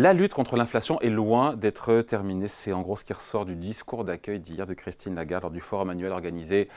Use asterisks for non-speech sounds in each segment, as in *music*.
La lutte contre l'inflation est loin d'être terminée. C'est en gros ce qui ressort du discours d'accueil d'hier de Christine Lagarde lors du forum annuel organisé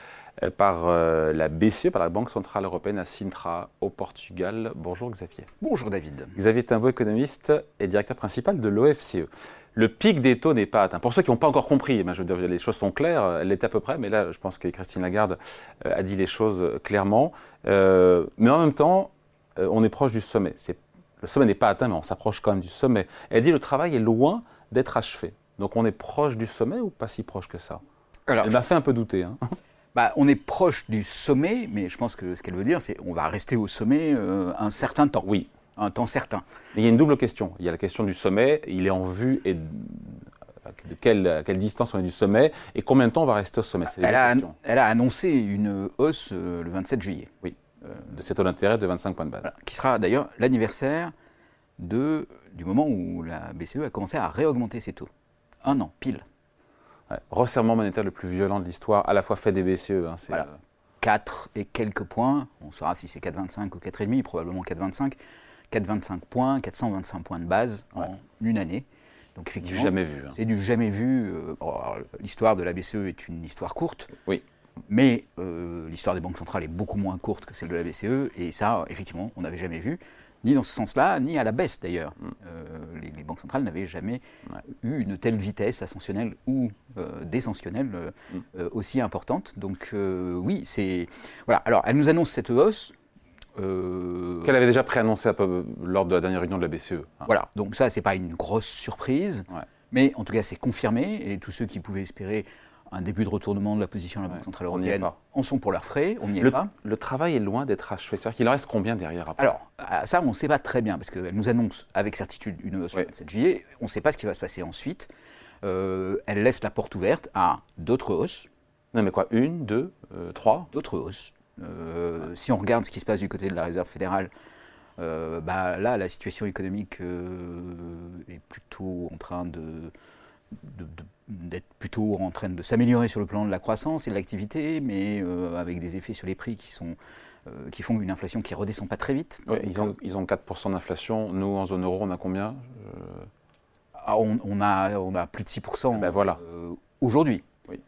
euh, par euh, la BCE, par la Banque Centrale Européenne à Sintra, au Portugal. Bonjour Xavier. Bonjour David. Xavier Timbo, économiste et directeur principal de l'OFCE. Le pic des taux n'est pas atteint. Pour ceux qui n'ont pas encore compris, eh ben, je veux dire, les choses sont claires, elles l'étaient à peu près, mais là, je pense que Christine Lagarde euh, a dit les choses clairement. mais en même temps, on est proche du sommet. C'est le sommet n'est pas atteint, mais on s'approche quand même du sommet. Elle dit le travail est loin d'être achevé. Donc on est proche du sommet ou pas si proche que ça? Alors, Elle m'a fait un peu douter. Hein. *laughs* Bah, on est proche du sommet, mais je pense que ce qu'elle veut dire, c'est qu'on va rester au sommet euh, un certain temps. Oui. Un temps certain. Mais il y a une double question. Il y a la question du sommet, il est en vue et de quelle, quelle, distance on est du sommet et combien de temps on va rester au sommet? Elle a, elle a, annoncé une hausse euh, le 27 juillet. Oui. Euh, de ces taux d'intérêt de 25 points de base. qui sera d'ailleurs l'anniversaire du moment où la BCE a commencé à réaugmenter ses taux. Un an, pile. resserrement monétaire le plus violent de l'histoire, à la fois fait des BCE. Hein, 4 euh, et quelques points, on saura si c'est 4,25 ou 4,5, probablement 4,25. 4,25 points, 425 points de base en une année. Donc effectivement, du jamais vu. Hein. C'est du jamais vu. L'histoire de la BCE est une histoire courte. Oui. Mais euh, l'histoire des banques centrales est beaucoup moins courte que celle de la BCE, et ça, effectivement, on n'avait jamais vu, ni dans ce sens-là, ni à la baisse d'ailleurs. Mm. Euh, les, banques centrales n'avaient jamais eu une telle vitesse ascensionnelle ou euh, descensionnelle mm. aussi importante. Donc oui, c'est... Voilà, alors elle nous annonce cette hausse. Qu'elle avait déjà préannoncé lors de la dernière réunion de la BCE. Hein. Voilà, donc ça, c'est pas une grosse surprise, mais en tout cas, c'est confirmé, et tous ceux qui pouvaient espérer un début de retournement de la position de la Banque Centrale Européenne en sont pour leurs frais, on n'y est pas. Le travail est loin d'être achevé. C'est-à-dire qu'il en reste combien derrière après? Alors, ça, on ne sait pas très bien, parce qu'elle nous annonce avec certitude une hausse le 27 juillet. On ne sait pas ce qui va se passer ensuite. Euh, elle laisse la porte ouverte à d'autres hausses. Non, mais quoi? Une, deux, euh, trois? D'autres hausses. Euh, si on regarde ce qui se passe du côté de la Réserve fédérale, bah, là, la situation économique est plutôt en train de d'être plutôt en train de s'améliorer sur le plan de la croissance et de l'activité, mais euh, avec des effets sur les prix qui, sont, euh, qui font une inflation qui ne redescend pas très vite. ils, ont, ils ont 4% d'inflation. Nous, en zone euro, on a combien ah, on, a, on a plus de 6% ben voilà. Euh, aujourd'hui. Oui.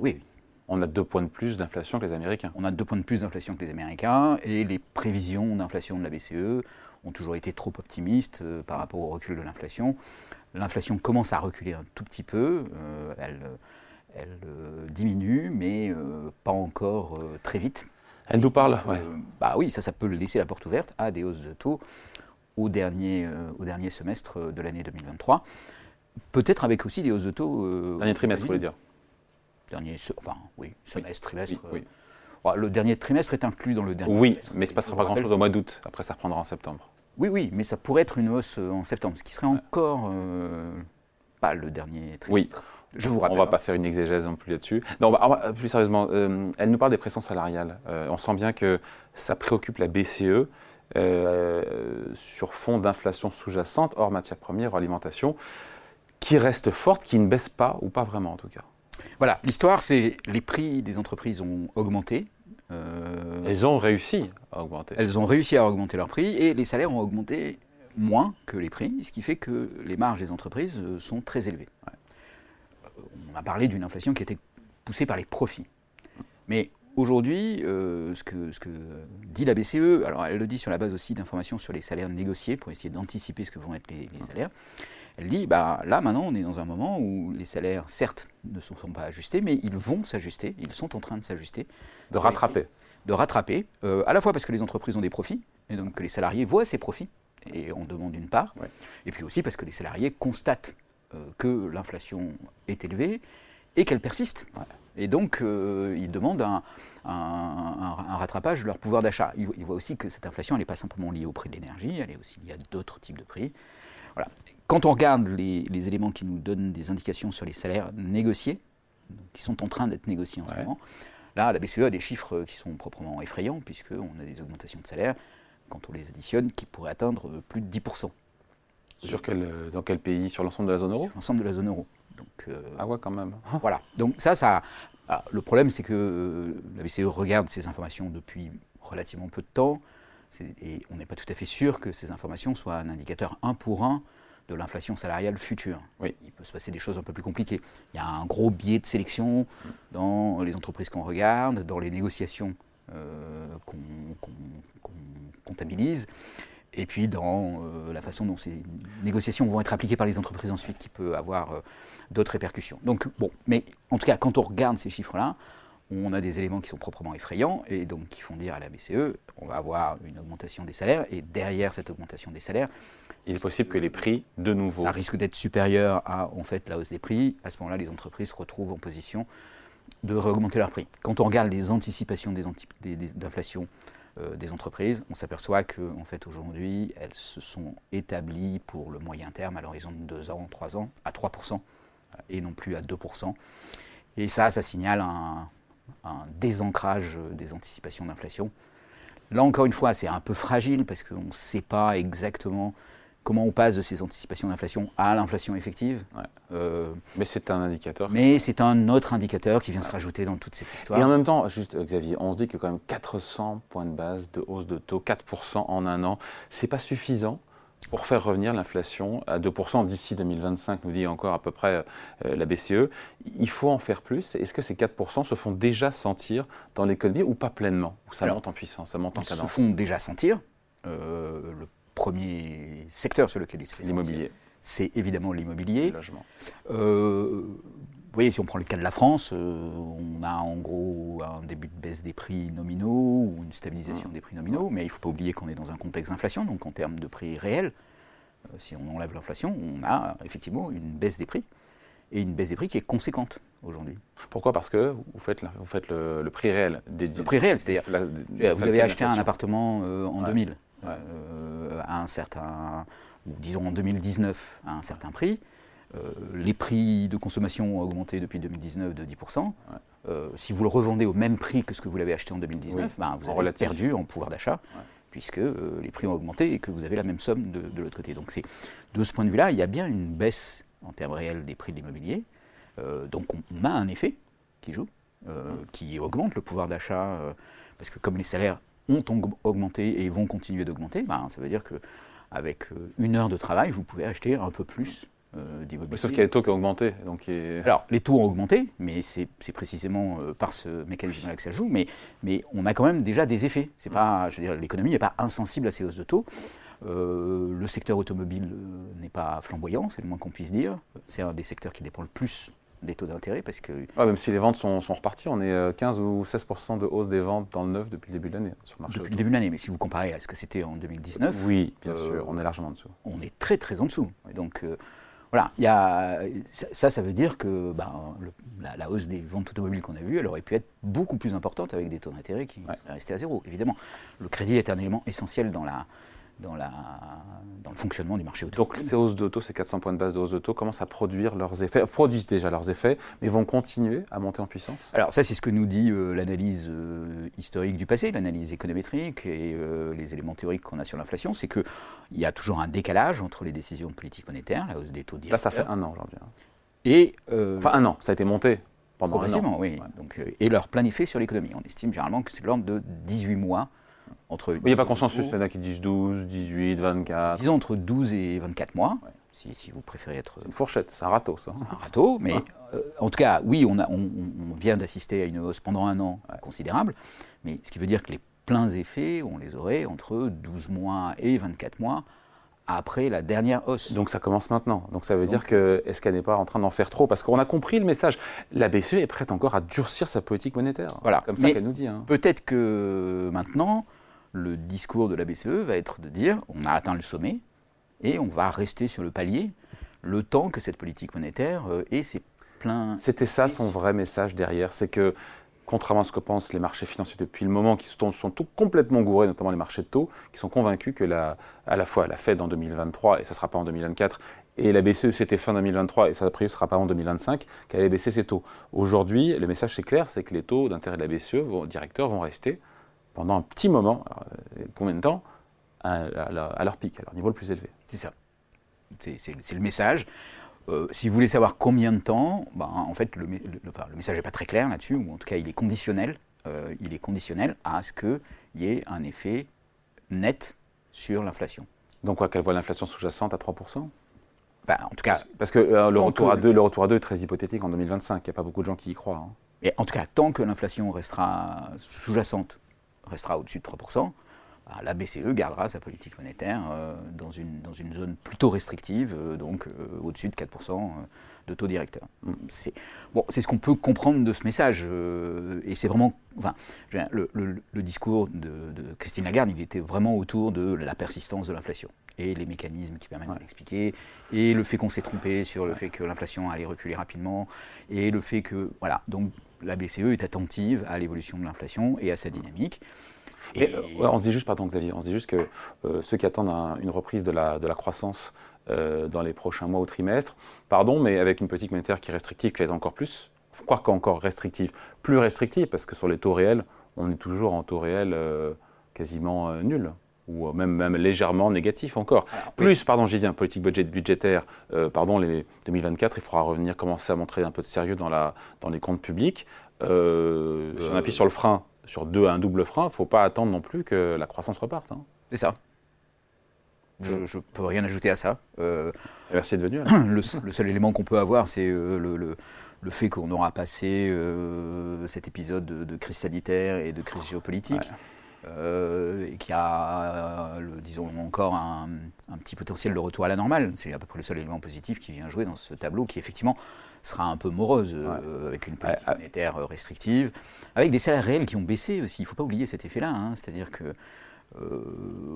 oui. On a deux points de plus d'inflation que les Américains. On a deux points de plus d'inflation que les Américains et les prévisions d'inflation de la BCE ont toujours été trop optimistes par rapport au recul de l'inflation. L'inflation commence à reculer un tout petit peu, euh, elle, elle euh, diminue, mais euh, pas encore très vite. Elle nous parle Bah oui, ça, ça peut laisser la porte ouverte à des hausses de taux au dernier, au dernier semestre de l'année 2023. Peut-être avec aussi des hausses de taux. dernier trimestre, vous voulez dire Dernier, enfin, oui, semestre, trimestre. le dernier trimestre est inclus dans le dernier Oui, mais il ne se passera pas grand-chose au mois d'août. Après, ça reprendra en septembre. Oui, oui, mais ça pourrait être une hausse euh, en septembre, ce qui serait encore euh, pas le dernier trimestre. Oui. Je vous rappelle. On ne va pas faire une exégèse non plus là-dessus. Non, bah, plus sérieusement, euh, elle nous parle des pressions salariales. on sent bien que ça préoccupe la BCE sur fond d'inflation sous-jacente, hors matières premières, hors alimentation, qui reste forte, qui ne baisse pas, ou pas vraiment en tout cas. Voilà, l'histoire, c'est les prix des entreprises ont augmenté euh, elles ont réussi à augmenter. Elles ont réussi à augmenter leurs prix et les salaires ont augmenté moins que les prix, ce qui fait que les marges des entreprises euh, sont très élevées. Euh, on a parlé d'une inflation qui était poussée par les profits. Mais aujourd'hui, ce, que, ce, que, dit la BCE, alors elle le dit sur la base aussi d'informations sur les salaires négociés pour essayer d'anticiper ce que vont être les, salaires. Elle dit, bah, là maintenant on est dans un moment où les salaires, certes, ne sont, pas ajustés, mais ils vont s'ajuster, ils sont en train de s'ajuster. De rattraper. De rattraper, euh, à la fois parce que les entreprises ont des profits, et donc que les salariés voient ces profits, et on demande une part, et puis aussi parce que les salariés constatent euh, que l'inflation est élevée et qu'elle persiste. Et donc, euh, ils demandent un, rattrapage de leur pouvoir d'achat. Ils, voient aussi que cette inflation, n'est pas simplement liée au prix de l'énergie, elle est aussi liée à d'autres types de prix. Voilà. Quand on regarde les, éléments qui nous donnent des indications sur les salaires négociés, qui sont en train d'être négociés en ce moment, là, la BCE a des chiffres qui sont proprement effrayants, puisqu'on a des augmentations de salaire, quand on les additionne, qui pourraient atteindre plus de 10%. Sur quel, dans quel pays? Sur l'ensemble de la zone euro? Sur l'ensemble de la zone euro. Donc, euh, ah ouais, quand même. *laughs* voilà. Donc ça, ça. Ah, le problème, c'est que euh, la BCE regarde ces informations depuis relativement peu de temps et on n'est pas tout à fait sûr que ces informations soient un indicateur un pour un de l'inflation salariale future. Oui. Il peut se passer des choses un peu plus compliquées. Il y a un gros biais de sélection dans les entreprises qu'on regarde, dans les négociations euh, qu'on comptabilise, et puis dans euh, la façon dont ces négociations vont être appliquées par les entreprises ensuite, qui peut avoir euh, d'autres répercussions. Donc bon, mais en tout cas, quand on regarde ces chiffres-là, on a des éléments qui sont proprement effrayants et donc qui font dire à la BCE, on va avoir une augmentation des salaires et derrière cette augmentation des salaires, il est possible que les prix, de nouveau, ça risque d'être supérieur à en fait la hausse des prix. À ce moment-là, les entreprises se retrouvent en position de réaugmenter leurs prix. Quand on regarde les anticipations d'inflation euh, des entreprises, on s'aperçoit que en fait aujourd'hui, elles se sont établies pour le moyen terme à l'horizon de 2 ans, 3 ans, à 3% et non plus à 2%. Et ça, ça signale un, un désancrage des anticipations d'inflation. Là encore une fois, c'est un peu fragile parce qu'on ne sait pas exactement comment on passe de ces anticipations d'inflation à l'inflation effective. Euh, mais c'est un indicateur. Mais c'est un autre indicateur qui vient se rajouter dans toute cette histoire. Et en même temps, juste Xavier, on se dit que quand même 400 points de base de hausse de taux, 4% en un an, c'est pas suffisant pour faire revenir l'inflation à 2% d'ici 2025, nous dit encore à peu près euh, la BCE. Il faut en faire plus. Est-ce que ces 4% se font déjà sentir dans l'économie ou pas pleinement? Ou ça monte en puissance, ça monte en cadence Ils se font déjà sentir. Euh, le premier secteur sur lequel il se fait L'immobilier. C'est évidemment l'immobilier. Le logement. Euh, voyez, si on prend le cas de la France, on a en gros un début de baisse des prix nominaux ou une stabilisation mmh. des prix nominaux, mais il ne faut pas oublier qu'on est dans un contexte d'inflation, donc en termes de prix réels, si on enlève l'inflation, on a effectivement une baisse des prix, et une baisse des prix qui est conséquente aujourd'hui. Pourquoi? Parce que vous faites, vous faites le, prix réel. Des, le prix réel, c'est-à-dire, vous avez acheté un appartement en 2000 à un certain, disons en 2019, à un certain prix. Euh, les prix de consommation ont augmenté depuis 2019 de 10%. Euh, si vous le revendez au même prix que ce que vous l'avez acheté en 2019, ben, vous avez perdu en pouvoir d'achat, puisque euh, les prix ont augmenté et que vous avez la même somme de, l'autre côté. Donc de ce point de vue-là, il y a bien une baisse en termes réels des prix de l'immobilier. donc on, a un effet qui joue, qui augmente le pouvoir d'achat, parce que comme les salaires ont augmenté et vont continuer d'augmenter, ben, ça veut dire qu'avec une heure de travail, vous pouvez acheter un peu plus euh, sauf qu'il y a les taux qui ont augmenté. Donc Alors, les taux ont augmenté, mais c'est précisément euh, par ce mécanisme-là que ça joue. Mais, mais on a quand même déjà des effets. C'est pas, je veux dire, l'économie n'est pas insensible à ces hausses de taux. Euh, le secteur automobile n'est pas flamboyant, c'est le moins qu'on puisse dire. C'est un des secteurs qui dépend le plus des taux d'intérêt parce que... même si les ventes sont, sont, reparties, on est 15 ou 16 de hausse des ventes dans le neuf depuis le début de l'année sur le marché. Depuis le début de l'année, mais si vous comparez à ce que c'était en 2019... Oui, bien sûr, on est largement en dessous. On est très très en dessous. Donc voilà, y a, ça, ça veut dire que ben, la, hausse des ventes automobiles qu'on a vue, elle aurait pu être beaucoup plus importante avec des taux d'intérêt qui restaient à zéro, évidemment. Le crédit est un élément essentiel dans la, dans, la, dans le fonctionnement du marché automobile. Donc ces hausses d'auto, ces 400 points de base de hausse d'auto, commencent à produire leurs effets, produisent déjà leurs effets, mais vont continuer à monter en puissance? Alors ça, c'est ce que nous dit euh, l'analyse euh, historique du passé, l'analyse économétrique et euh, les éléments théoriques qu'on a sur l'inflation, c'est qu'il y a toujours un décalage entre les décisions de politique monétaire, la hausse des taux directeurs. Là, ça fait un an aujourd'hui. Hein. Et, enfin un an, ça a été monté pendant un an. oui. Donc, et leur plein effet sur l'économie. On estime généralement que c'est l'ordre de 18 mois il n'y a pas consensus, il y en a qui disent 12, 18, 24. Disons entre 12 et 24 mois, si, vous préférez être. C'est une fourchette, c'est un râteau ça. Un râteau, mais euh, en tout cas, oui, on, a, on, vient d'assister à une hausse pendant un an considérable, mais ce qui veut dire que les pleins effets, on les aurait entre 12 mois et 24 mois après la dernière hausse. Donc ça commence maintenant. Donc ça veut dire que est-ce qu'elle n'est pas en train d'en faire trop Parce qu'on a compris le message. La BCE est prête encore à durcir sa politique monétaire. Voilà. Comme ça qu'elle nous dit. Hein. Peut-être que maintenant, le discours de la BCE va être de dire on a atteint le sommet et on va rester sur le palier le temps que cette politique monétaire euh, ait ses pleins. C'était ça son vrai message derrière, c'est que contrairement à ce que pensent les marchés financiers depuis le moment, qui sont, sont tout complètement gourés, notamment les marchés de taux, qui sont convaincus que la, à la fois la Fed en 2023, et ça ne sera pas en 2024, et la BCE c'était fin 2023, et ça ne sera pas en 2025, qu'elle allait baisser ses taux. Aujourd'hui, le message c'est clair, c'est que les taux d'intérêt de la BCE, vos directeurs, vont rester pendant un petit moment, euh, combien de temps à, leur pic, à leur niveau le plus élevé. C'est ça. C'est le message. Euh, si vous voulez savoir combien de temps, ben, en fait, le, message n'est pas très clair là-dessus, ou en tout cas, il est conditionnel. Euh, il est conditionnel à ce qu'il y ait un effet net sur l'inflation. Donc quoi, qu'elle voit l'inflation sous-jacente à 3% bah, en tout cas, parce que euh, le, retour à deux, le retour à 2 est très hypothétique en 2025. Il n'y a pas beaucoup de gens qui y croient. Hein. Et en tout cas, tant que l'inflation restera sous-jacente, restera au-dessus de 3%, bah, la BCE gardera sa politique monétaire euh, dans, une, dans une zone plutôt restrictive, euh, donc au-dessus de 4% de taux directeur. Mm. C'est bon, ce qu'on peut comprendre de ce message. et c'est vraiment. Enfin, le, le, discours de, de Christine Lagarde, il était vraiment autour de la persistance de l'inflation et les mécanismes qui permettent de l'expliquer, et le fait qu'on s'est trompé sur le fait que l'inflation allait reculer rapidement, et le fait que, voilà, donc la BCE est attentive à l'évolution de l'inflation et à sa dynamique. Et, euh, on se dit juste, pardon Xavier, on se dit juste que euh, ceux qui attendent une reprise de la, de la croissance euh, dans les prochains mois ou trimestres, pardon, mais avec une politique monétaire qui est restrictive, qui est encore plus, quoi qu'encore restrictive, plus restrictive, parce que sur les taux réels, on est toujours en taux réel quasiment nul ou euh, même, même légèrement négatif encore. Plus, pardon, j'y viens, politique budget, budgétaire, euh, pardon, les 2024, il faudra revenir commencer à montrer un peu de sérieux dans, la, dans les comptes publics. Euh, si on appuie sur le frein, sur deux, un double frein, il ne faut pas attendre non plus que la croissance reparte. Hein. C'est ça. Je ne peux rien ajouter à ça. Merci de venir. *clears throat* Le, seul élément qu'on peut avoir, c'est le, le, le, fait qu'on aura passé cet épisode de, crise sanitaire et de crise géopolitique. Euh, et qui a, euh, disons encore, un, petit potentiel de retour à la normale. C'est à peu près le seul élément positif qui vient jouer dans ce tableau qui, effectivement, sera un peu morose, euh, avec une politique monétaire restrictive, avec des salaires réels qui ont baissé aussi. Il ne faut pas oublier cet effet-là. Hein. C'est-à-dire que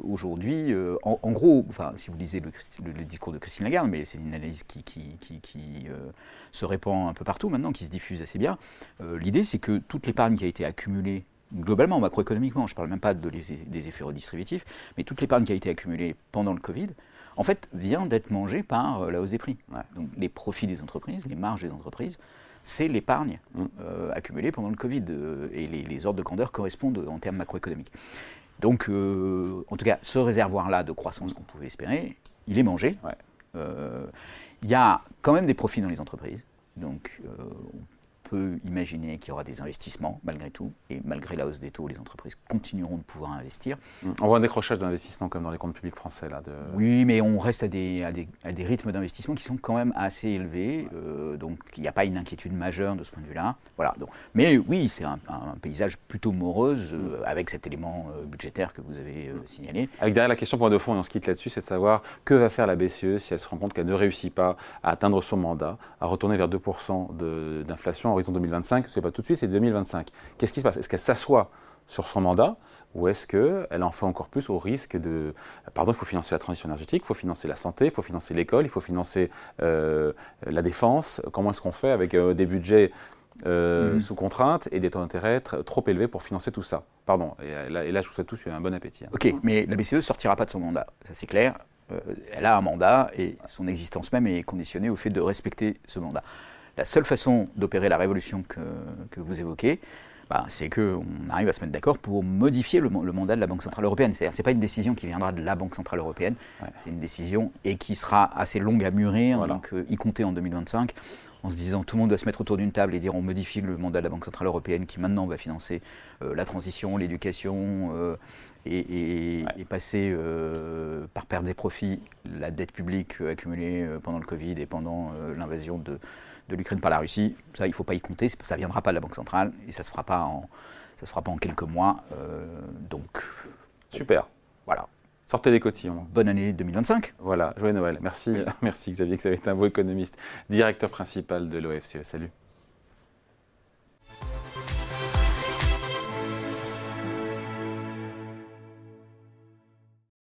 aujourd'hui, en, gros, enfin, si vous lisez le, discours de Christine Lagarde, mais c'est une analyse qui, qui, qui, se répand un peu partout maintenant, qui se diffuse assez bien, l'idée c'est que toute l'épargne qui a été accumulée globalement, macroéconomiquement, je ne parle même pas de des effets redistributifs, mais toute l'épargne qui a été accumulée pendant le Covid, en fait, vient d'être mangée par euh, la hausse des prix. Donc les profits des entreprises, les marges des entreprises, c'est l'épargne mm. euh, accumulée pendant le Covid. Euh, et les, ordres de grandeur correspondent en termes macroéconomiques. Donc, en tout cas, ce réservoir-là de croissance qu'on pouvait espérer, il est mangé. Il y a quand même des profits dans les entreprises. Donc, on peut imaginer qu'il y aura des investissements malgré tout, et malgré la hausse des taux, les entreprises continueront de pouvoir investir. Mmh. On voit un décrochage d'investissement comme dans les comptes publics français. Là, de... Oui, mais on reste à des, à des, à des rythmes d'investissement qui sont quand même assez élevés, euh, donc il n'y a pas une inquiétude majeure de ce point de vue-là. Voilà, donc, mais oui, c'est un, paysage plutôt morose euh, avec cet élément euh, budgétaire que vous avez signalé. Avec derrière la question pour de fond, et on se quitte là-dessus, c'est de savoir que va faire la BCE si elle se rend compte qu'elle ne réussit pas à atteindre son mandat, à retourner vers 2% d'inflation horizon 2025, ce n'est pas tout de suite, c'est 2025. Qu'est-ce qui se passe? Est-ce qu'elle s'assoit sur son mandat ou est-ce qu'elle en fait encore plus au risque de... Pardon, il faut financer la transition énergétique, il faut financer la santé, il faut financer l'école, il faut financer euh, la défense. Comment est-ce qu'on fait avec euh, des budgets euh, mm-hmm. sous contrainte et des taux d'intérêt trop élevés pour financer tout ça? Pardon, et là, et là je vous souhaite tous un bon appétit. Hein. Ok, mais la BCE ne sortira pas de son mandat, ça c'est clair. elle a un mandat et son existence même est conditionnée au fait de respecter ce mandat. La seule façon d'opérer la révolution que, vous évoquez, bah, c'est qu'on arrive à se mettre d'accord pour modifier le, mandat de la Banque Centrale Européenne. C'est-à-dire ce n'est pas une décision qui viendra de la Banque Centrale Européenne, c'est une décision et qui sera assez longue à mûrir, donc euh, y compter en 2025, en se disant tout le monde doit se mettre autour d'une table et dire on modifie le mandat de la Banque Centrale Européenne qui maintenant va financer euh, la transition, l'éducation euh, et, passer par perte des profits la dette publique accumulée pendant le Covid et pendant l'invasion de de l'Ukraine par la Russie. Ça, il ne faut pas y compter, ça ne viendra pas de la Banque centrale et ça ne se, fera pas en, ça se fera pas en quelques mois. Euh, donc. Super. Voilà. Sortez les cotillons. Bonne année 2025. Voilà, joyeux Noël. Merci, *laughs* merci Xavier, un beau économiste, directeur principal de l'OFCE. Salut.